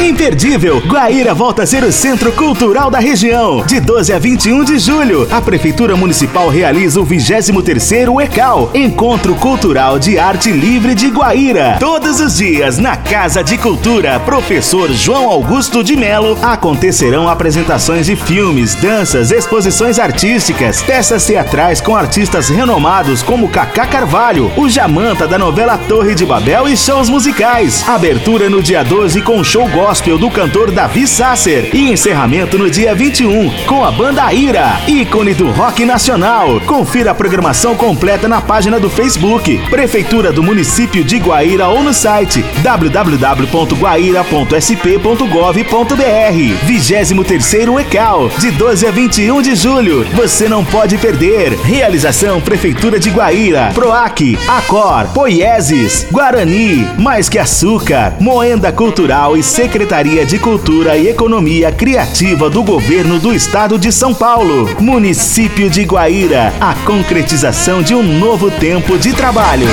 Imperdível, Guaíra volta a ser o centro cultural da região. De 12 a 21 de julho, a Prefeitura Municipal realiza o 23º ECAL, Encontro Cultural de Arte Livre de Guaíra. Todos os dias, na Casa de Cultura, professor João Augusto de Melo, acontecerão apresentações de filmes, danças, exposições artísticas, peças teatrais com artistas renomados como Cacá Carvalho, o Jamanta da novela Torre de Babel e shows musicais. Abertura no dia 12 com show gospel do cantor Davi Sasser e encerramento no dia 21 com a banda Ira, ícone do rock nacional. Confira a programação completa na página do Facebook Prefeitura do Município de Guaíra ou no site www.guaíra.sp.gov.br. 23 ECAL, de 12 a 21 de julho. Você não pode perder. Realização Prefeitura de Guaíra, Proac, Acor, Poieses, Guarani, Mais que Açúcar, Moenda Cultural e Secretaria de Cultura e Economia Criativa do Governo do Estado de São Paulo. Município de Guaíra, a concretização de um novo tempo de trabalho.